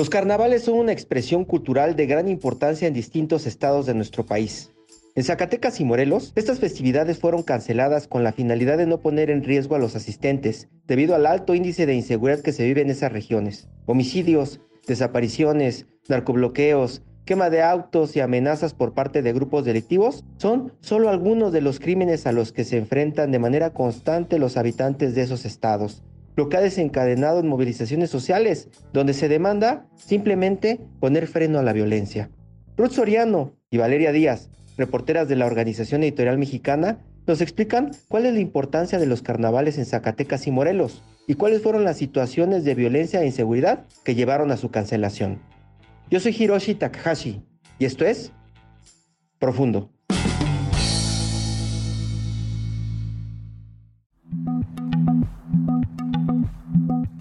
Los carnavales son una expresión cultural de gran importancia en distintos estados de nuestro país. En Zacatecas y Morelos, estas festividades fueron canceladas con la finalidad de no poner en riesgo a los asistentes, debido al alto índice de inseguridad que se vive en esas regiones. Homicidios, desapariciones, narcobloqueos, quema de autos y amenazas por parte de grupos delictivos son solo algunos de los crímenes a los que se enfrentan de manera constante los habitantes de esos estados, lo que ha desencadenado en movilizaciones sociales, donde se demanda simplemente poner freno a la violencia. Ruth Soriano y Valeria Díaz, reporteras de la Organización Editorial Mexicana, nos explican cuál es la importancia de los carnavales en Zacatecas y Morelos y cuáles fueron las situaciones de violencia e inseguridad que llevaron a su cancelación. Yo soy Hiroshi Takahashi y esto es Profundo.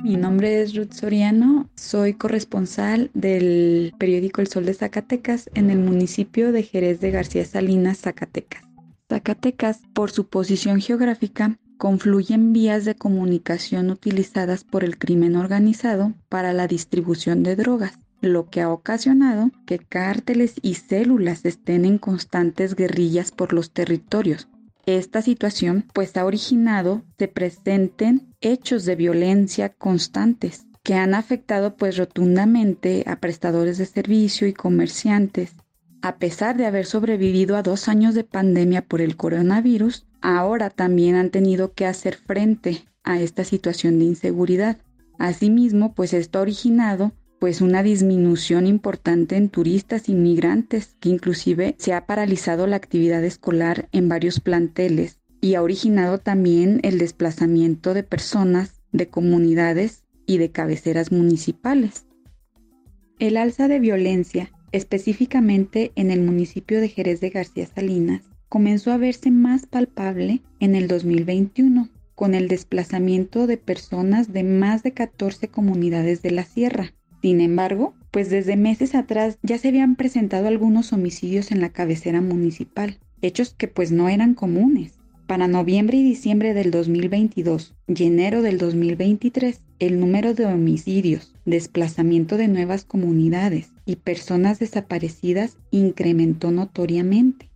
Mi nombre es Ruth Soriano, soy corresponsal del periódico El Sol de Zacatecas en el municipio de Jerez de García Salinas, Zacatecas. Zacatecas, por su posición geográfica, confluyen vías de comunicación utilizadas por el crimen organizado para la distribución de drogas, lo que ha ocasionado que cárteles y células estén en constantes guerrillas por los territorios, esta situación pues ha originado se presenten hechos de violencia constantes que han afectado pues rotundamente a prestadores de servicio y comerciantes. A pesar de haber sobrevivido a dos años de pandemia por el coronavirus, ahora también han tenido que hacer frente a esta situación de inseguridad. Asimismo, pues esto ha originado pues una disminución importante en turistas inmigrantes, que inclusive se ha paralizado la actividad escolar en varios planteles y ha originado también el desplazamiento de personas de comunidades y de cabeceras municipales. El alza de violencia, específicamente en el municipio de Jerez de García Salinas, comenzó a verse más palpable en el 2021, con el desplazamiento de personas de más de 14 comunidades de la sierra, sin embargo, pues desde meses atrás ya se habían presentado algunos homicidios en la cabecera municipal, hechos que pues no eran comunes. Para noviembre y diciembre del 2022 y enero del 2023, el número de homicidios, desplazamiento de nuevas comunidades y personas desaparecidas incrementó notoriamente.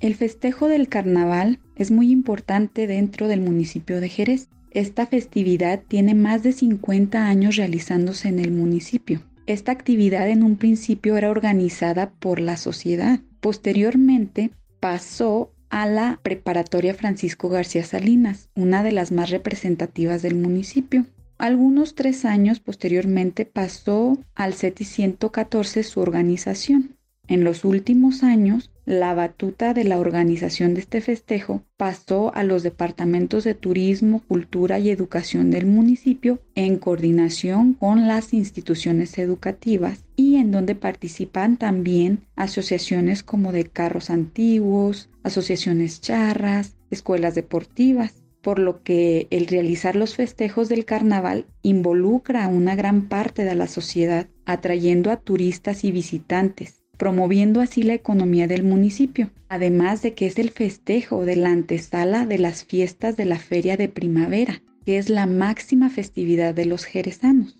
El festejo del carnaval es muy importante dentro del municipio de Jerez, esta festividad tiene más de 50 años realizándose en el municipio. Esta actividad en un principio era organizada por la sociedad. Posteriormente pasó a la Preparatoria Francisco García Salinas, una de las más representativas del municipio. Algunos tres años posteriormente pasó al CETI 114 su organización. En los últimos años la batuta de la organización de este festejo pasó a los departamentos de turismo, cultura y educación del municipio en coordinación con las instituciones educativas y en donde participan también asociaciones como de carros antiguos, asociaciones charras, escuelas deportivas por lo que el realizar los festejos del carnaval involucra a una gran parte de la sociedad, atrayendo a turistas y visitantes, promoviendo así la economía del municipio, además de que es el festejo de la antesala de las fiestas de la Feria de Primavera, que es la máxima festividad de los jerezanos.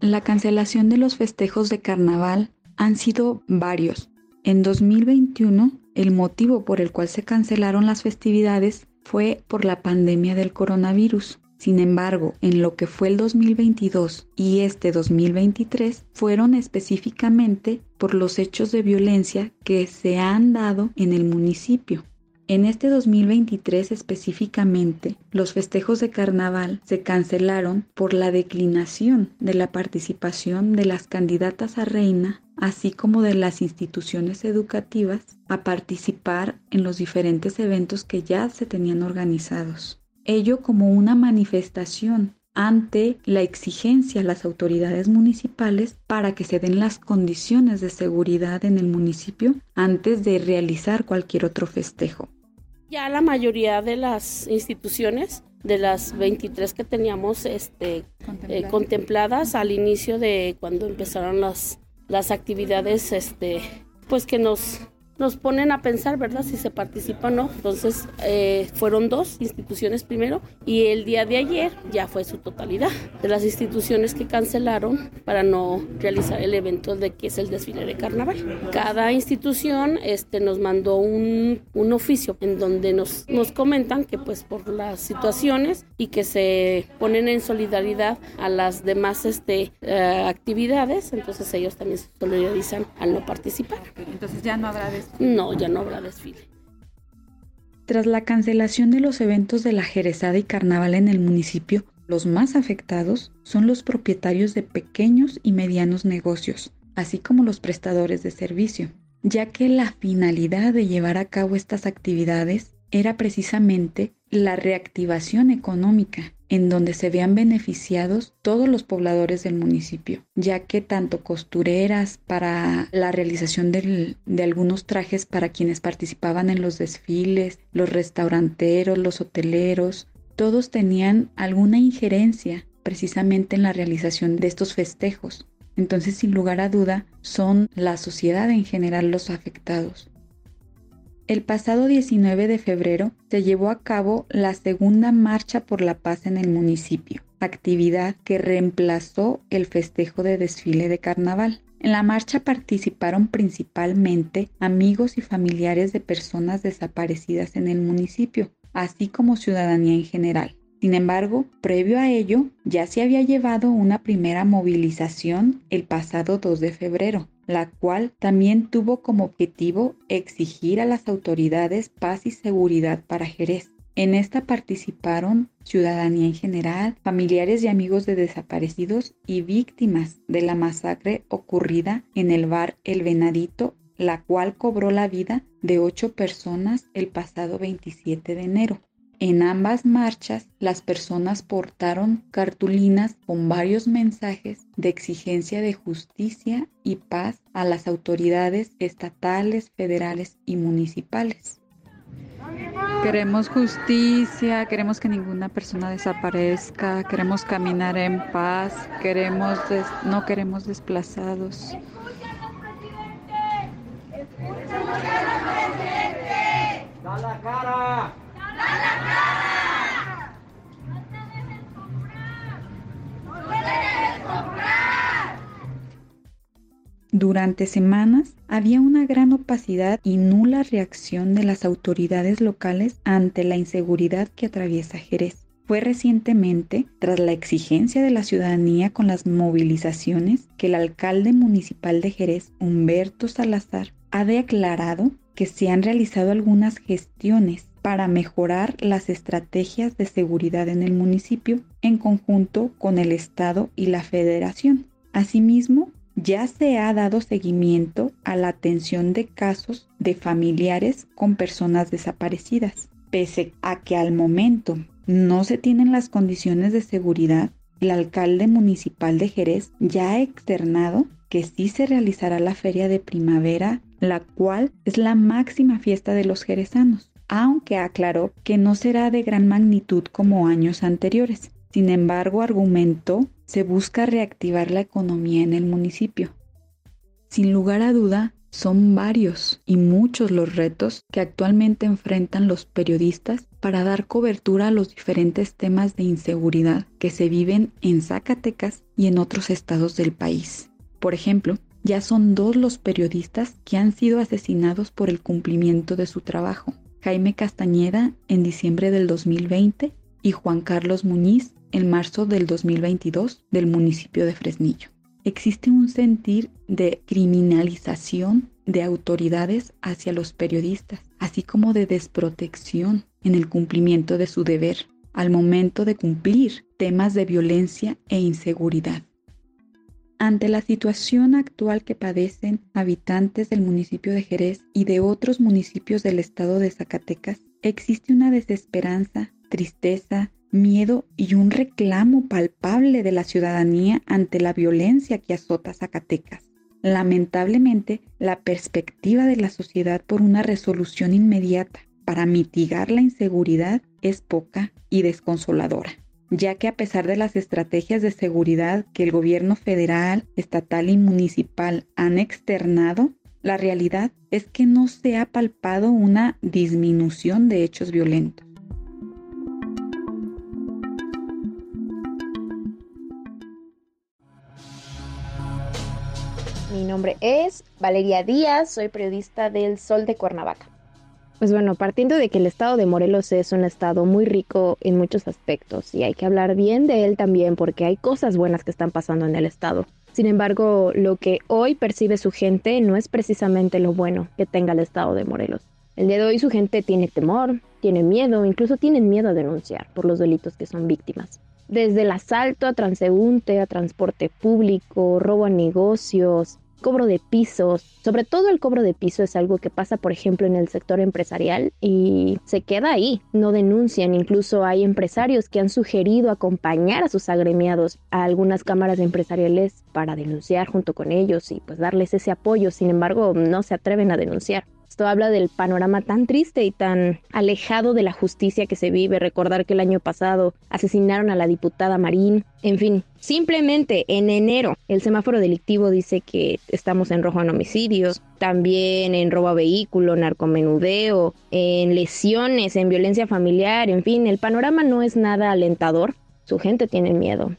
La cancelación de los festejos de carnaval han sido varios. En 2021, el motivo por el cual se cancelaron las festividades fue por la pandemia del coronavirus. Sin embargo, en lo que fue el 2022 y este 2023 fueron específicamente por los hechos de violencia que se han dado en el municipio. En este 2023 específicamente, los festejos de carnaval se cancelaron por la declinación de la participación de las candidatas a reina así como de las instituciones educativas, a participar en los diferentes eventos que ya se tenían organizados. Ello como una manifestación ante la exigencia a las autoridades municipales para que se den las condiciones de seguridad en el municipio antes de realizar cualquier otro festejo. Ya la mayoría de las instituciones, de las 23 que teníamos este, eh, contempladas al inicio de cuando empezaron las, las actividades, este, pues que nos nos ponen a pensar, ¿verdad? Si se participa o no. Entonces, eh, fueron dos instituciones primero y el día de ayer ya fue su totalidad de las instituciones que cancelaron para no realizar el evento de que es el desfile de carnaval. Cada institución este, nos mandó un, un oficio en donde nos, nos comentan que pues por las situaciones y que se ponen en solidaridad a las demás este, eh, actividades, entonces ellos también se solidarizan al no participar. Entonces ya no habrá no, ya no habrá desfile. Tras la cancelación de los eventos de la Jerezada y Carnaval en el municipio, los más afectados son los propietarios de pequeños y medianos negocios, así como los prestadores de servicio, ya que la finalidad de llevar a cabo estas actividades era precisamente la reactivación económica en donde se vean beneficiados todos los pobladores del municipio, ya que tanto costureras para la realización de algunos trajes para quienes participaban en los desfiles, los restauranteros, los hoteleros, todos tenían alguna injerencia precisamente en la realización de estos festejos. Entonces, sin lugar a duda, son la sociedad en general los afectados. El pasado 19 de febrero se llevó a cabo la segunda Marcha por la Paz en el municipio, actividad que reemplazó el festejo de desfile de carnaval. En la marcha participaron principalmente amigos y familiares de personas desaparecidas en el municipio, así como ciudadanía en general. Sin embargo, previo a ello, ya se había llevado una primera movilización el pasado 2 de febrero, la cual también tuvo como objetivo exigir a las autoridades paz y seguridad para Jerez. En esta participaron ciudadanía en general, familiares y amigos de desaparecidos y víctimas de la masacre ocurrida en el bar El Venadito, la cual cobró la vida de ocho personas el pasado 27 de enero. En ambas marchas, las personas portaron cartulinas con varios mensajes de exigencia de justicia y paz a las autoridades estatales, federales y municipales. Queremos justicia, queremos que ninguna persona desaparezca, queremos caminar en paz, queremos no queremos desplazados. la cara! Durante semanas había una gran opacidad y nula reacción de las autoridades locales ante la inseguridad que atraviesa Jerez. Fue recientemente, tras la exigencia de la ciudadanía con las movilizaciones, que el alcalde municipal de Jerez, Humberto Salazar, ha declarado que se han realizado algunas gestiones para mejorar las estrategias de seguridad en el municipio en conjunto con el Estado y la Federación. Asimismo, ya se ha dado seguimiento a la atención de casos de familiares con personas desaparecidas. Pese a que al momento no se tienen las condiciones de seguridad, el alcalde municipal de Jerez ya ha externado que sí se realizará la feria de primavera, la cual es la máxima fiesta de los jerezanos, aunque aclaró que no será de gran magnitud como años anteriores. Sin embargo, argumentó se busca reactivar la economía en el municipio. Sin lugar a duda, son varios y muchos los retos que actualmente enfrentan los periodistas para dar cobertura a los diferentes temas de inseguridad que se viven en Zacatecas y en otros estados del país. Por ejemplo, ya son dos los periodistas que han sido asesinados por el cumplimiento de su trabajo. Jaime Castañeda en diciembre del 2020 y Juan Carlos Muñiz en marzo del 2022 del municipio de Fresnillo. Existe un sentir de criminalización de autoridades hacia los periodistas, así como de desprotección en el cumplimiento de su deber al momento de cumplir temas de violencia e inseguridad. Ante la situación actual que padecen habitantes del municipio de Jerez y de otros municipios del estado de Zacatecas, existe una desesperanza, tristeza, miedo y un reclamo palpable de la ciudadanía ante la violencia que azota Zacatecas. Lamentablemente, la perspectiva de la sociedad por una resolución inmediata para mitigar la inseguridad es poca y desconsoladora, ya que a pesar de las estrategias de seguridad que el gobierno federal, estatal y municipal han externado, la realidad es que no se ha palpado una disminución de hechos violentos. Mi nombre es Valeria Díaz, soy periodista del Sol de Cuernavaca. Pues bueno, partiendo de que el estado de Morelos es un estado muy rico en muchos aspectos y hay que hablar bien de él también porque hay cosas buenas que están pasando en el estado. Sin embargo, lo que hoy percibe su gente no es precisamente lo bueno que tenga el estado de Morelos. El día de hoy su gente tiene temor, tiene miedo, incluso tienen miedo a denunciar por los delitos que son víctimas. Desde el asalto a transeúnte, a transporte público, robo a negocios, cobro de pisos, sobre todo el cobro de piso es algo que pasa, por ejemplo, en el sector empresarial y se queda ahí, no denuncian, incluso hay empresarios que han sugerido acompañar a sus agremiados a algunas cámaras empresariales para denunciar junto con ellos y pues darles ese apoyo, sin embargo, no se atreven a denunciar. Esto habla del panorama tan triste y tan alejado de la justicia que se vive. Recordar que el año pasado asesinaron a la diputada Marín. En fin, simplemente en enero el semáforo delictivo dice que estamos en rojo en homicidios, también en robo a vehículo, narcomenudeo, en lesiones, en violencia familiar. En fin, el panorama no es nada alentador. Su gente tiene miedo.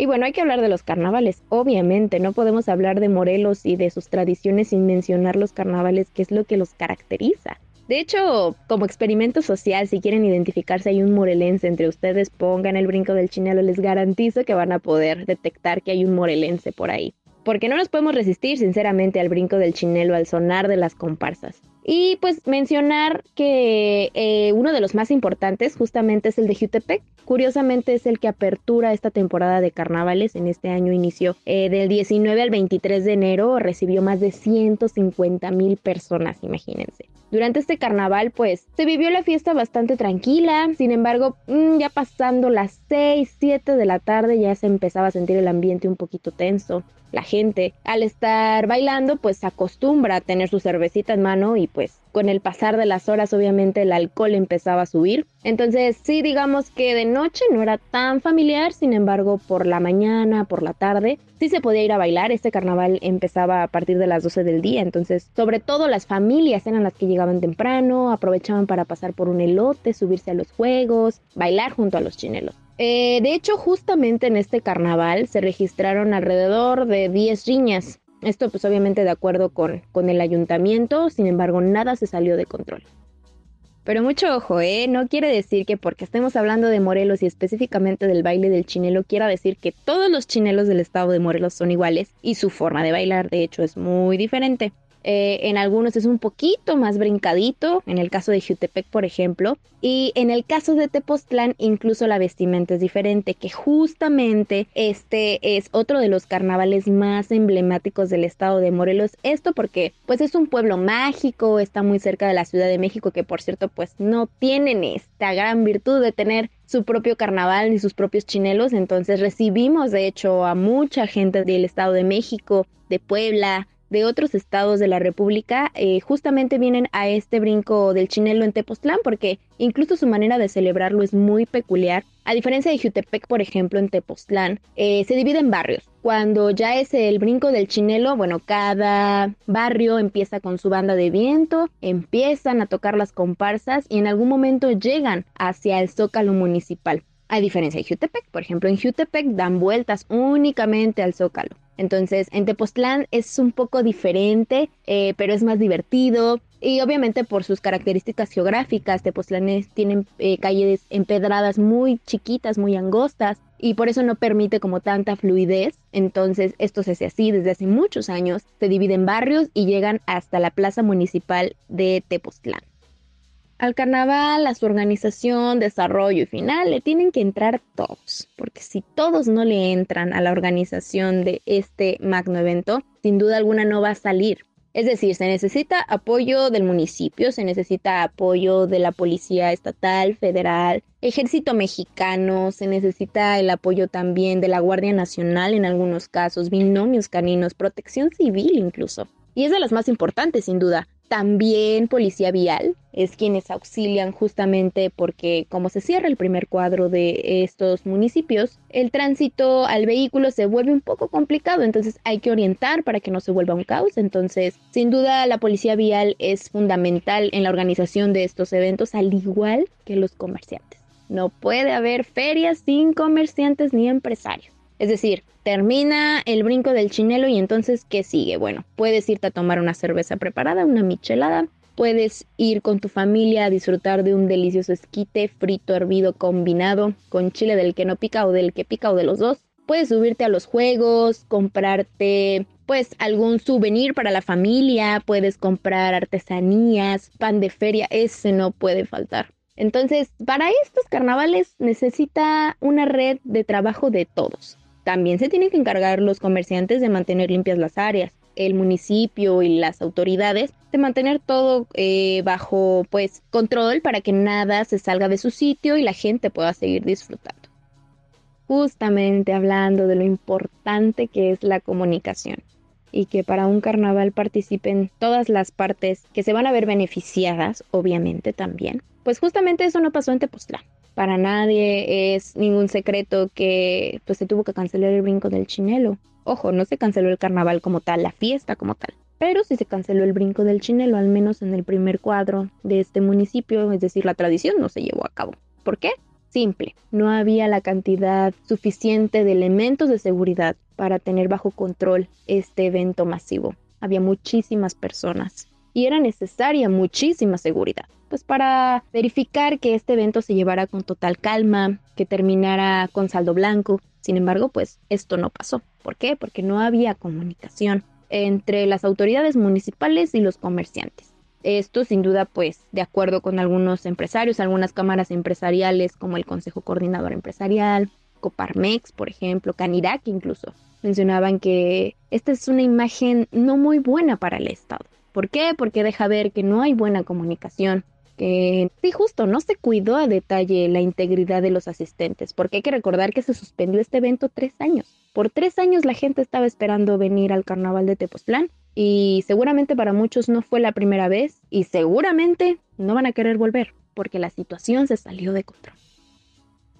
Y bueno, hay que hablar de los carnavales, obviamente, no podemos hablar de Morelos y de sus tradiciones sin mencionar los carnavales, que es lo que los caracteriza. De hecho, como experimento social, si quieren identificarse hay un morelense entre ustedes, pongan el brinco del chinelo, les garantizo que van a poder detectar que hay un morelense por ahí. Porque no nos podemos resistir, sinceramente, al brinco del chinelo, al sonar de las comparsas. Y pues mencionar que eh, uno de los más importantes justamente es el de Jutepec. Curiosamente es el que apertura esta temporada de carnavales. En este año inició eh, del 19 al 23 de enero, recibió más de 150 mil personas, imagínense. Durante este carnaval, pues, se vivió la fiesta bastante tranquila. Sin embargo, mm, ya pasando las 6, 7 de la tarde, ya se empezaba a sentir el ambiente un poquito tenso. La gente, al estar bailando, pues acostumbra a tener su cervecita en mano y pues con el pasar de las horas obviamente el alcohol empezaba a subir. Entonces sí digamos que de noche no era tan familiar, sin embargo por la mañana, por la tarde, sí se podía ir a bailar. Este carnaval empezaba a partir de las 12 del día, entonces sobre todo las familias eran las que llegaban temprano, aprovechaban para pasar por un elote, subirse a los juegos, bailar junto a los chinelos. Eh, de hecho, justamente en este carnaval se registraron alrededor de 10 riñas esto pues obviamente de acuerdo con, con el ayuntamiento, sin embargo nada se salió de control. Pero mucho ojo, ¿eh? No quiere decir que porque estemos hablando de Morelos y específicamente del baile del chinelo, quiera decir que todos los chinelos del estado de Morelos son iguales y su forma de bailar de hecho es muy diferente. Eh, en algunos es un poquito más brincadito, en el caso de Jutepec, por ejemplo, y en el caso de Tepoztlán, incluso la vestimenta es diferente, que justamente este es otro de los carnavales más emblemáticos del estado de Morelos. Esto porque, pues, es un pueblo mágico, está muy cerca de la Ciudad de México, que por cierto, pues, no tienen esta gran virtud de tener su propio carnaval ni sus propios chinelos. Entonces recibimos, de hecho, a mucha gente del estado de México, de Puebla, de otros estados de la República eh, justamente vienen a este brinco del chinelo en Tepoztlán porque incluso su manera de celebrarlo es muy peculiar. A diferencia de Jutepec, por ejemplo, en Tepoztlán, eh, se divide en barrios. Cuando ya es el brinco del chinelo, bueno, cada barrio empieza con su banda de viento, empiezan a tocar las comparsas y en algún momento llegan hacia el zócalo municipal. A diferencia de Jutepec, por ejemplo, en Jutepec dan vueltas únicamente al zócalo. Entonces, en Tepoztlán es un poco diferente, eh, pero es más divertido. Y obviamente por sus características geográficas, Tepoztlán tiene eh, calles empedradas muy chiquitas, muy angostas, y por eso no permite como tanta fluidez. Entonces, esto se hace así desde hace muchos años. Se dividen barrios y llegan hasta la plaza municipal de Tepoztlán. Al carnaval, a su organización, desarrollo y final le tienen que entrar todos, porque si todos no le entran a la organización de este magno evento, sin duda alguna no va a salir. Es decir, se necesita apoyo del municipio, se necesita apoyo de la policía estatal, federal, ejército mexicano, se necesita el apoyo también de la Guardia Nacional en algunos casos, binomios caninos, protección civil incluso. Y es de las más importantes, sin duda, también Policía Vial es quienes auxilian justamente porque como se cierra el primer cuadro de estos municipios, el tránsito al vehículo se vuelve un poco complicado, entonces hay que orientar para que no se vuelva un caos. Entonces, sin duda, la Policía Vial es fundamental en la organización de estos eventos, al igual que los comerciantes. No puede haber ferias sin comerciantes ni empresarios. Es decir, termina el brinco del chinelo y entonces, ¿qué sigue? Bueno, puedes irte a tomar una cerveza preparada, una michelada, puedes ir con tu familia a disfrutar de un delicioso esquite frito, hervido, combinado con chile del que no pica o del que pica o de los dos. Puedes subirte a los juegos, comprarte pues algún souvenir para la familia, puedes comprar artesanías, pan de feria, ese no puede faltar. Entonces, para estos carnavales necesita una red de trabajo de todos. También se tienen que encargar los comerciantes de mantener limpias las áreas, el municipio y las autoridades de mantener todo eh, bajo pues control para que nada se salga de su sitio y la gente pueda seguir disfrutando. Justamente hablando de lo importante que es la comunicación y que para un carnaval participen todas las partes que se van a ver beneficiadas, obviamente también. Pues justamente eso no pasó en Tepoztlán. Para nadie es ningún secreto que pues se tuvo que cancelar el brinco del chinelo. Ojo, no se canceló el carnaval como tal, la fiesta como tal. Pero sí se canceló el brinco del chinelo, al menos en el primer cuadro de este municipio, es decir, la tradición no se llevó a cabo. ¿Por qué? Simple, no había la cantidad suficiente de elementos de seguridad para tener bajo control este evento masivo. Había muchísimas personas y era necesaria muchísima seguridad pues para verificar que este evento se llevara con total calma, que terminara con saldo blanco. Sin embargo, pues esto no pasó. ¿Por qué? Porque no había comunicación entre las autoridades municipales y los comerciantes. Esto sin duda pues de acuerdo con algunos empresarios, algunas cámaras empresariales como el Consejo Coordinador Empresarial, Coparmex, por ejemplo, Canirac incluso, mencionaban que esta es una imagen no muy buena para el Estado. ¿Por qué? Porque deja ver que no hay buena comunicación, que sí, justo, no se cuidó a detalle la integridad de los asistentes, porque hay que recordar que se suspendió este evento tres años. Por tres años la gente estaba esperando venir al carnaval de Tepoztlán y seguramente para muchos no fue la primera vez y seguramente no van a querer volver porque la situación se salió de control.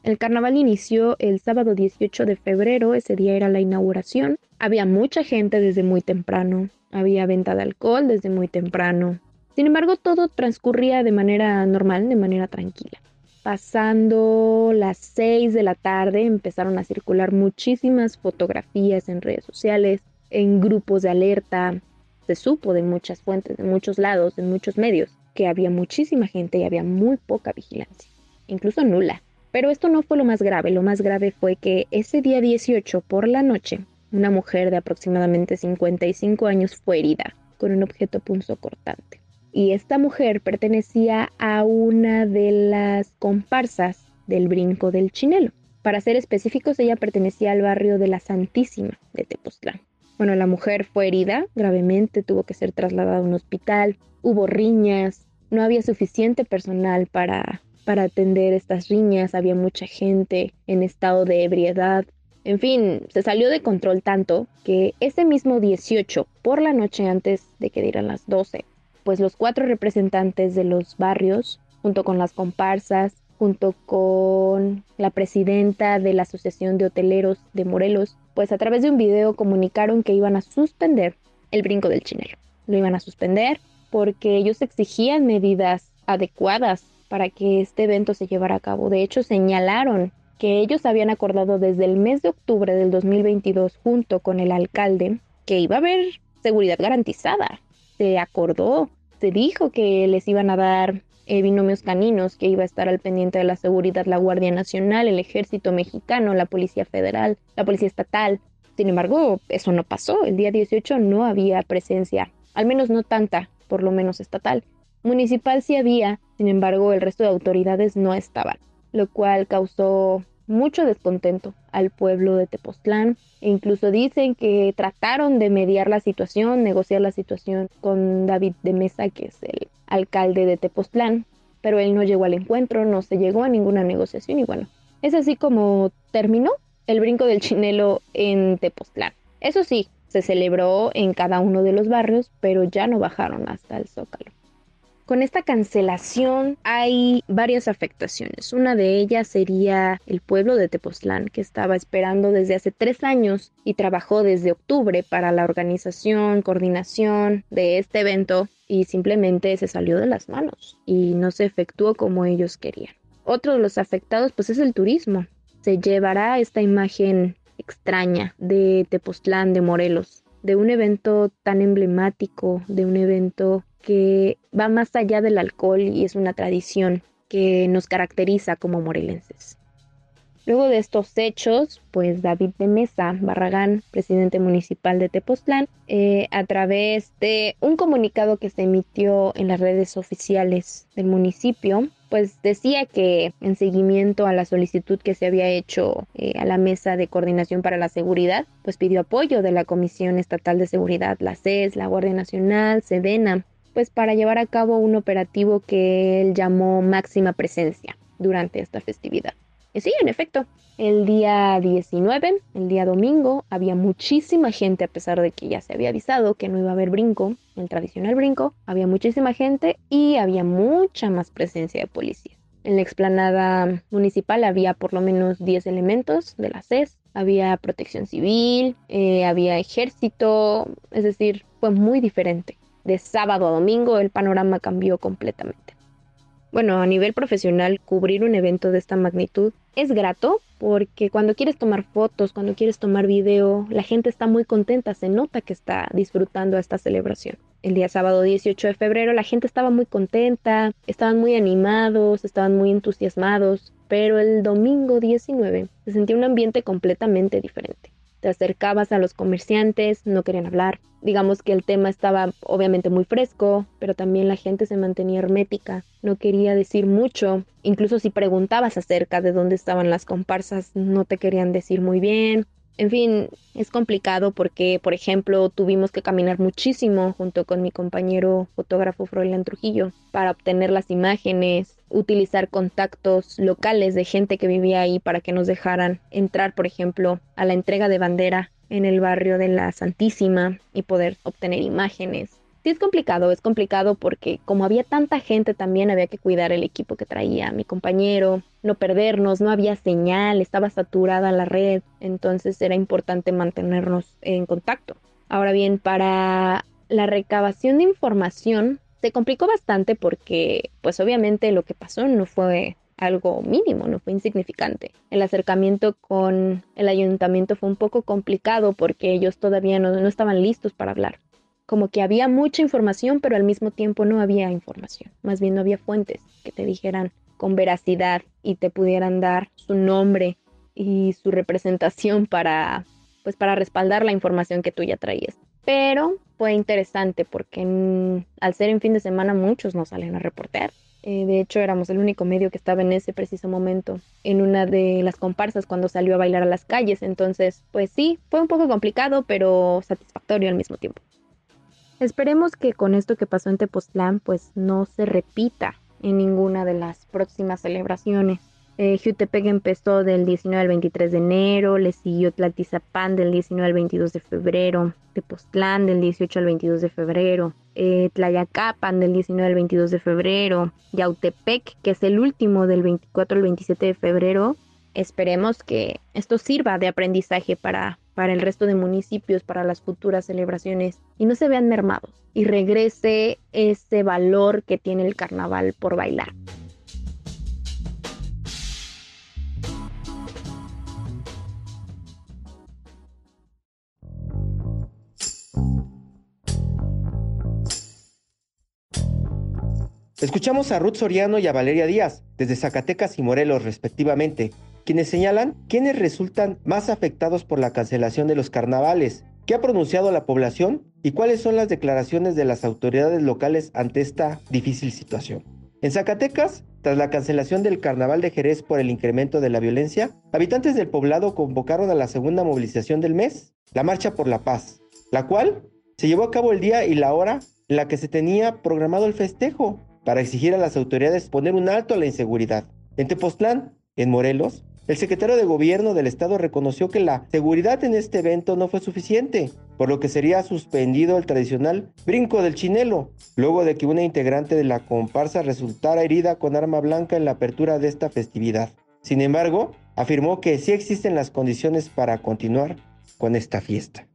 El carnaval inició el sábado 18 de febrero, ese día era la inauguración. Había mucha gente desde muy temprano, había venta de alcohol desde muy temprano, sin embargo, todo transcurría de manera normal, de manera tranquila. Pasando las 6 de la tarde empezaron a circular muchísimas fotografías en redes sociales, en grupos de alerta. Se supo de muchas fuentes, de muchos lados, en muchos medios, que había muchísima gente y había muy poca vigilancia, incluso nula. Pero esto no fue lo más grave, lo más grave fue que ese día 18 por la noche, una mujer de aproximadamente 55 años fue herida con un objeto punzocortante y esta mujer pertenecía a una de las comparsas del brinco del chinelo. Para ser específicos, ella pertenecía al barrio de la Santísima de Tepoztlán. Bueno, la mujer fue herida gravemente, tuvo que ser trasladada a un hospital, hubo riñas, no había suficiente personal para, para atender estas riñas, había mucha gente en estado de ebriedad. En fin, se salió de control tanto que ese mismo 18 por la noche antes de que dieran las 12, pues los cuatro representantes de los barrios, junto con las comparsas, junto con la presidenta de la Asociación de Hoteleros de Morelos, pues a través de un video comunicaron que iban a suspender el brinco del chinelo. Lo iban a suspender porque ellos exigían medidas adecuadas para que este evento se llevara a cabo. De hecho, señalaron que ellos habían acordado desde el mes de octubre del 2022 junto con el alcalde que iba a haber seguridad garantizada se acordó, se dijo que les iban a dar eh, binomios caninos, que iba a estar al pendiente de la seguridad la Guardia Nacional, el Ejército Mexicano, la Policía Federal, la Policía Estatal. Sin embargo, eso no pasó. El día 18 no había presencia, al menos no tanta, por lo menos estatal. Municipal sí había, Sin embargo, el resto de autoridades no estaban, lo cual causó mucho descontento al pueblo de Tepoztlán e incluso dicen que trataron de mediar la situación, negociar la situación con David de Mesa, que es el alcalde de Tepoztlán, pero él no llegó al encuentro, no se llegó a ninguna negociación y bueno, es así como terminó el brinco del chinelo en Tepoztlán. Eso sí, se celebró en cada uno de los barrios, pero ya no bajaron hasta el Zócalo. Con esta cancelación hay varias afectaciones. Una de ellas sería el pueblo de Tepoztlán, que estaba esperando desde hace tres años y trabajó desde octubre para la organización, coordinación de este evento y simplemente se salió de las manos y no se efectuó como ellos querían. Otro de los afectados pues es el turismo. Se llevará esta imagen extraña de Tepoztlán, de Morelos, de un evento tan emblemático, de un evento que va más allá del alcohol y es una tradición que nos caracteriza como morelenses. Luego de estos hechos, pues David de Mesa Barragán, presidente municipal de Tepoztlán, eh, a través de un comunicado que se emitió en las redes oficiales del municipio, pues decía que en seguimiento a la solicitud que se había hecho eh, a la Mesa de Coordinación para la Seguridad, pues pidió apoyo de la Comisión Estatal de Seguridad, la CES, la Guardia Nacional, SEDENA, pues para llevar a cabo un operativo que él llamó máxima presencia durante esta festividad. Y sí, en efecto, el día 19, el día domingo, había muchísima gente, a pesar de que ya se había avisado que no iba a haber brinco, el tradicional brinco, había muchísima gente y había mucha más presencia de policía. En la explanada municipal había por lo menos 10 elementos de la CES, había protección civil, eh, había ejército, es decir, fue muy diferente de sábado a domingo el panorama cambió completamente. Bueno, a nivel profesional, cubrir un evento de esta magnitud es grato porque cuando quieres tomar fotos, cuando quieres tomar video, la gente está muy contenta, se nota que está disfrutando esta celebración. El día sábado 18 de febrero la gente estaba muy contenta, estaban muy animados, estaban muy entusiasmados, pero el domingo 19 se sentía un ambiente completamente diferente te acercabas a los comerciantes, no querían hablar. Digamos que el tema estaba obviamente muy fresco, pero también la gente se mantenía hermética, no quería decir mucho. Incluso si preguntabas acerca de dónde estaban las comparsas, no te querían decir muy bien. En fin, es complicado porque, por ejemplo, tuvimos que caminar muchísimo junto con mi compañero fotógrafo Froilán Trujillo para obtener las imágenes, utilizar contactos locales de gente que vivía ahí para que nos dejaran entrar, por ejemplo, a la entrega de bandera en el barrio de la Santísima y poder obtener imágenes. Sí es complicado, es complicado porque como había tanta gente también había que cuidar el equipo que traía mi compañero, no perdernos, no había señal, estaba saturada la red, entonces era importante mantenernos en contacto. Ahora bien, para la recabación de información se complicó bastante porque pues obviamente lo que pasó no fue algo mínimo, no fue insignificante. El acercamiento con el ayuntamiento fue un poco complicado porque ellos todavía no, no estaban listos para hablar como que había mucha información, pero al mismo tiempo no había información. Más bien no había fuentes que te dijeran con veracidad y te pudieran dar su nombre y su representación para pues para respaldar la información que tú ya traías. Pero fue interesante porque al ser en fin de semana muchos no salen a reportear. Eh, de hecho, éramos el único medio que estaba en ese preciso momento en una de las comparsas cuando salió a bailar a las calles. Entonces, pues sí, fue un poco complicado, pero satisfactorio al mismo tiempo. Esperemos que con esto que pasó en Tepoztlán pues no se repita en ninguna de las próximas celebraciones. Eh, Jutepec empezó del 19 al 23 de enero, le siguió Tlatizapán del 19 al 22 de febrero, Tepoztlán del 18 al 22 de febrero, eh, Tlayacapan del 19 al 22 de febrero, Yautepec, que es el último del 24 al 27 de febrero. Esperemos que esto sirva de aprendizaje para para el resto de municipios, para las futuras celebraciones y no se vean mermados y regrese ese valor que tiene el carnaval por bailar. Escuchamos a Ruth Soriano y a Valeria Díaz, desde Zacatecas y Morelos respectivamente, quienes señalan quiénes resultan más afectados por la cancelación de los carnavales, qué ha pronunciado la población y cuáles son las declaraciones de las autoridades locales ante esta difícil situación. En Zacatecas, tras la cancelación del Carnaval de Jerez por el incremento de la violencia, habitantes del poblado convocaron a la segunda movilización del mes, la Marcha por la Paz, la cual se llevó a cabo el día y la hora en la que se tenía programado el festejo, para exigir a las autoridades poner un alto a la inseguridad. En Tepoztlán, en Morelos, el secretario de Gobierno del Estado reconoció que la seguridad en este evento no fue suficiente, por lo que sería suspendido el tradicional brinco del chinelo, luego de que una integrante de la comparsa resultara herida con arma blanca en la apertura de esta festividad. Sin embargo, afirmó que sí existen las condiciones para continuar con esta fiesta.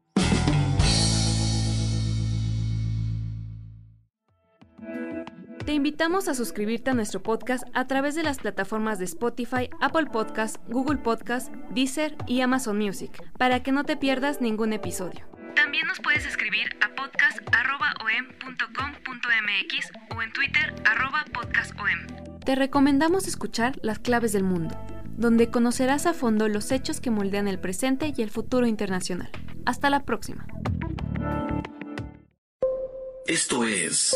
Te invitamos a suscribirte a nuestro podcast a través de las plataformas de Spotify, Apple Podcast, Google Podcast, Deezer y Amazon Music, para que no te pierdas ningún episodio. También nos puedes escribir a podcast.om.com.mx o en Twitter podcastom. Te recomendamos escuchar Las Claves del Mundo, donde conocerás a fondo los hechos que moldean el presente y el futuro internacional. Hasta la próxima. Esto es